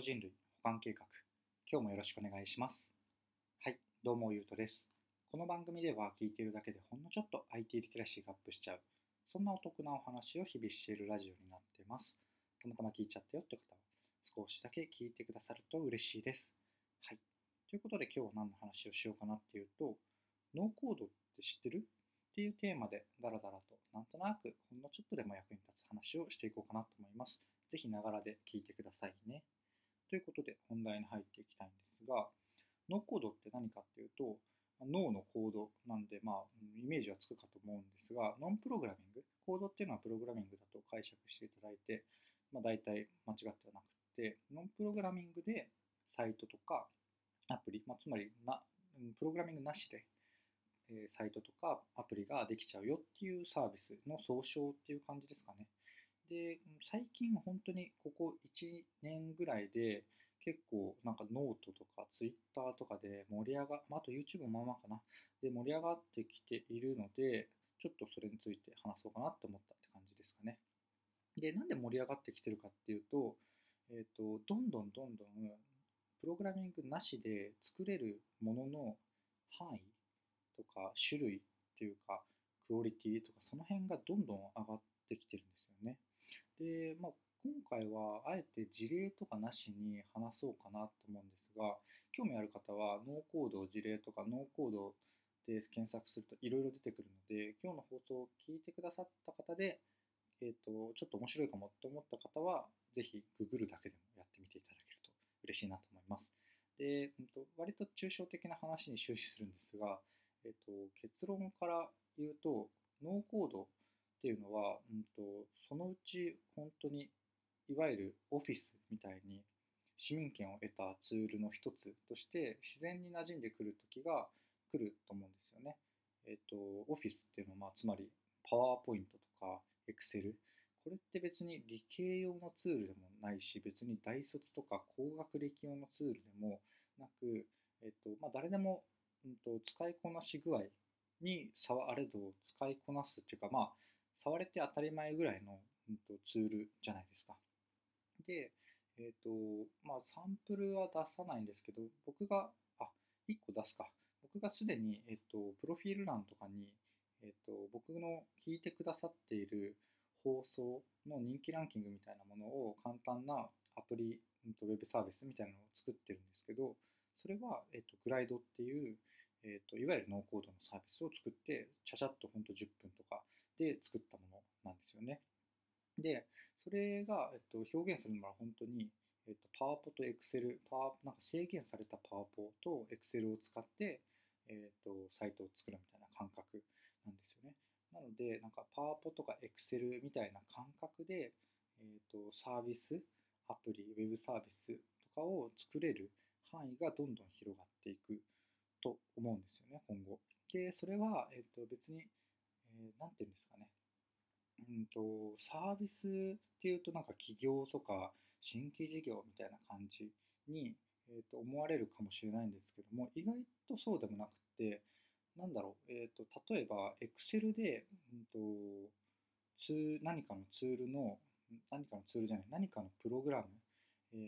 グ人類保管計画。今日もよろしくお願いします。はいどうもゆうとです。この番組では聞いているだけでほんのちょっと IT リテラシーがアップしちゃう。そんなお得なお話を日々しているラジオになってます。たまたま聞いちゃったよって方は少しだけ聞いてくださると嬉しいです。はい。ということで今日は何の話をしようかなっていうとノーコードって知ってる？っていうテーマでダラダラとなんとなくほんのちょっとでも役に立つ話をしていこうかなと思います。ぜひながらで聞いてくださいね。ということで本題に入っていきたいんですが、ノーコドって何かっていうと、脳のコードなんで、まあ、イメージはつくかと思うんですが、ノンプログラミング、コードっていうのはプログラミングだと解釈していただいて、まあ、大体間違ってはなくて、ノンプログラミングでサイトとかアプリ、まあ、つまりなプログラミングなしで、サイトとかアプリができちゃうよっていうサービスの総称っていう感じですかね。で、最近本当にここ1年ぐらいで結構なんかノートとかツイッターとかで盛り上が、まあ、と YouTube もまあまあかな、で盛り上がってきているので、ちょっとそれについて話そうかなって思ったって感じですかね。で、なんで盛り上がってきてるかっていうと、えっ、ー、と、どんどんどんどんプログラミングなしで作れるものの範囲とか種類っていうか、クオリティとか、その辺がどんどん上がってきてるんですよね。で、まあ、今回はあえて事例とかなしに話そうかなと思うんですが、興味ある方はノーコード事例とかノーコードで検索するといろいろ出てくるので、今日の放送を聞いてくださった方で、えーと、ちょっと面白いかもと思った方は、ぜひググるだけでもやってみていただけると嬉しいなと思います。で、うん、と割と抽象的な話に終始するんですが、えーと結論から言うと、ノーコードっていうのは、うんと、そのうち本当にいわゆるオフィスみたいに市民権を得たツールの一つとして自然に馴染んでくる時が来ると思うんですよね。えっ、ー、と、オフィスっていうのは、まあ、つまりパワーポイントとかエクセルこれって別に理系用のツールでもないし別に大卒とか高学歴用のツールでもなく、えっ、とまあ、誰でも、うんと、と使いこなし具合に差はあれど使いこなすっていうかまあ触れて当たり前ぐらいの、うん、とツールじゃないですか。で、えっ、ー、と、まあ、サンプルは出さないんですけど、僕が、あ、1個出すか。僕がすでに、えっ、ー、と、プロフィール欄とかに、えっ、ー、と、僕の聞いてくださっている放送の人気ランキングみたいなものを簡単なアプリ、うん、とウェブサービスみたいなのを作ってるんですけど、それは、えっと、グライドっていう、えっと、いわゆるノーコードのサービスを作って、ちゃちゃっとほんと10分とかで作ったものなんですよね。で、それが、えっと、表現するのは本当に、えっと、パワポとエクセル、パワなんか制限されたパワポとエクセルを使って、えっと、サイトを作るみたいな感覚なんですよね。なので、なんかパワポとかエクセルみたいな感覚で、えっと、サービス、アプリ、ウェブサービスとかを作れる範囲がどんどん広がっていくと思うんですよね、今後。で、それは、えっと、別にえー、ていうんですかね。うんと、サービスっていうとなんか起業とか新規事業みたいな感じに、えー、と思われるかもしれないんですけども、意外とそうでもなくて、なんだろう、えー、と例えば Excel で、うんと何かのツールの、何かのツールじゃない、何かのプログラム、えー、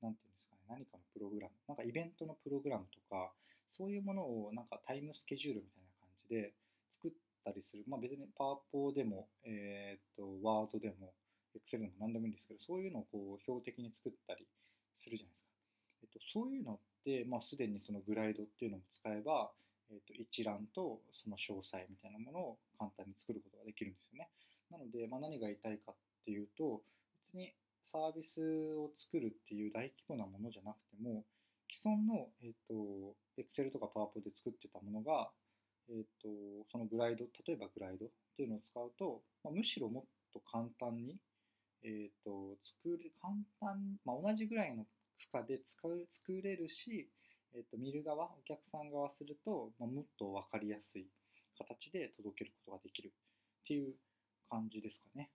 ていうんですかね、何かのプログラム、なんかイベントのプログラムとか、そういうものをなんかタイムスケジュールみたいな感じで作ったりする、まあ、別にパワポでも、えー、とワードでも Excel でも何でもいいんですけどそういうのをこう標的に作ったりするじゃないですか、えっと、そういうのって、まあ、すでにそのグライドっていうのも使えば、えっと、一覧とその詳細みたいなものを簡単に作ることができるんですよね。なので、まあ、何が言いたいかっていうと別にサービスを作るっていう大規模なものじゃなくても既存の、えっと、Excel とか PowerPoint で作ってたものがえーと、そのグライド例えばグライドっていうのを使うと、まあ、むしろもっと簡単に、えーと、作る簡単、まあ、同じぐらいの負荷で使う作れるし、えーと、見る側お客さん側すると、まあ、もっと分かりやすい形で届けることができるっていう感じですかね。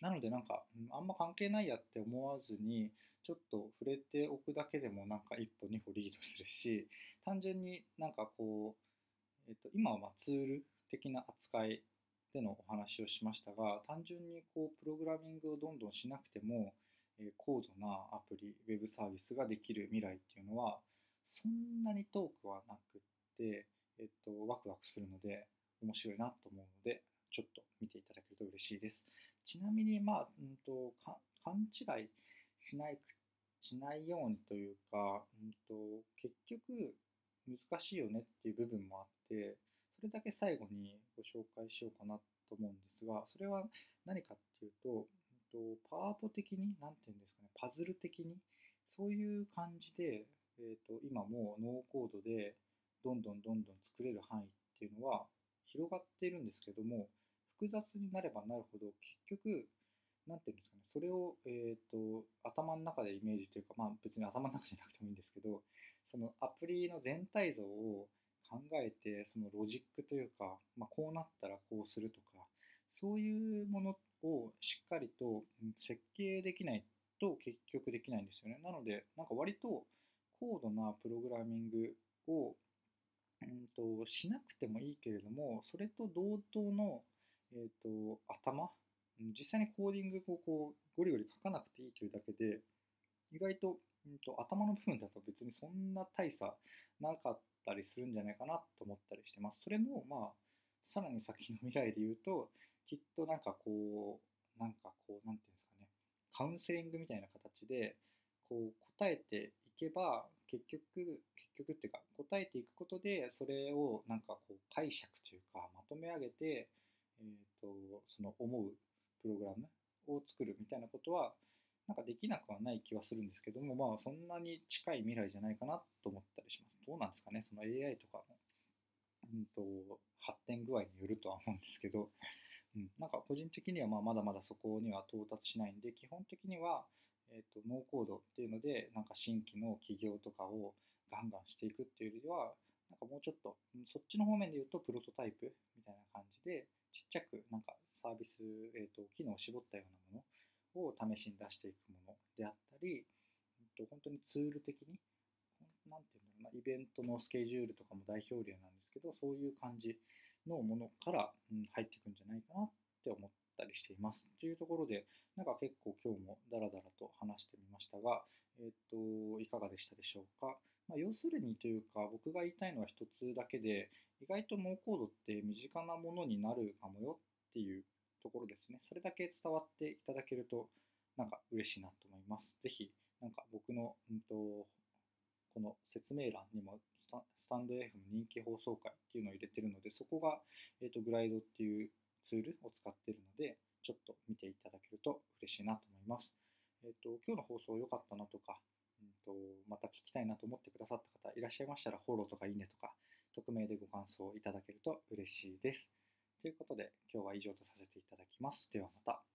なのでなんかあんま関係ないやって思わずにちょっと触れておくだけでもなんか一歩二歩リードするし単純になんかこうえっと、今はまツール的な扱いでのお話をしましたが単純にこうプログラミングをどんどんしなくても、え高度なアプリ、ウェブサービスができる未来っていうのは、そんなに遠くはなくって、えっと、ワクワクするので、面白いなと思うので、ちょっと見ていただけると嬉しいです。ちなみに、まあ、うんと、か勘違いしない、しないようにというか、うんと、結局、難しいよねっていう部分もあって、それだけ最後にご紹介しようかなと思うんですが、それは何かっていうと、うんとパワポ的に、なんていうんですかね、パズル的に、そういう感じで、えー、と今もうノーコードでどんどんどんどん作れる範囲っていうのは広がっているんですけども、複雑になればなるほど、結局、なんていうんですかね、それを、えー、と頭の中でイメージというか、まあ、別に頭の中じゃなくてもいいんですけど、そのアプリの全体像を考えて、そのロジックというか、まあ、こうなったらこうするとか、そういうものをしっかりと設計できないと結局できないんですよね。なので、なんか割と高度なプログラミングを、うん、としなくてもいいけれども、それと同等の、えー、と頭、実際にコーディングをこうゴリゴリ書かなくていいというだけで、意外と,、うん、と頭の部分だと別にそんな大差なかったりするんじゃないかなと思ったりしてます。それもまあさらに先の未来で言うときっとなんかこうなんかこうなんていうんですかねカウンセリングみたいな形でこう答えていけば結局結局っていうか答えていくことでそれをなんかこう解釈というかまとめ上げて、えー、とその思うプログラムを作るみたいなことはなんかできなくはない気はするんですけどもまあそんなに近い未来じゃないかなと思ったりします。どうなんですかね？その AI とかの、うん、と発展具合によるとは思うんですけど、うん、なんか個人的にはまあまだまだそこには到達しないんで基本的には、えー、とノーコードっていうのでなんか新規の企業とかをガンガンしていくっていうよりはなんかもうちょっとそっちの方面で言うとプロトタイプみたいな感じでちっちゃくなんかサービス、えー、と機能を絞ったようなものを試しに出していくものであったり、うんと本当にツール的になんていうんだろうなイベントのスケジュールとかも代表例なんですけどそういう感じのものから、うん、入っていくんじゃないかなって思ったりしています。というところで、なんか結構今日もダラダラと話してみましたが、えっ、と、いかがでしたでしょうか。まあ、要するにというか、僕が言いたいのは一つだけで、意外とノーコードって身近なものになるかもよっていうところですね。それだけ伝わっていただけると、なんか嬉しいなと思います。ぜひ、なんか僕の、うんと、この説明欄にもスタンド F の人気放送回っていうのを入れてるので、そこが、えー、とグライドっていうツールを使ってるので、ちょっと見ていただけると嬉しいなと思います。えっ、と、今日の放送良かったなとか、うんと、また聞きたいなと思ってくださった方いらっしゃいましたら、フォローとかいいねとか、匿名でご感想いただけると嬉しいです。ということで、今日は以上とさせていただきます。ではまた。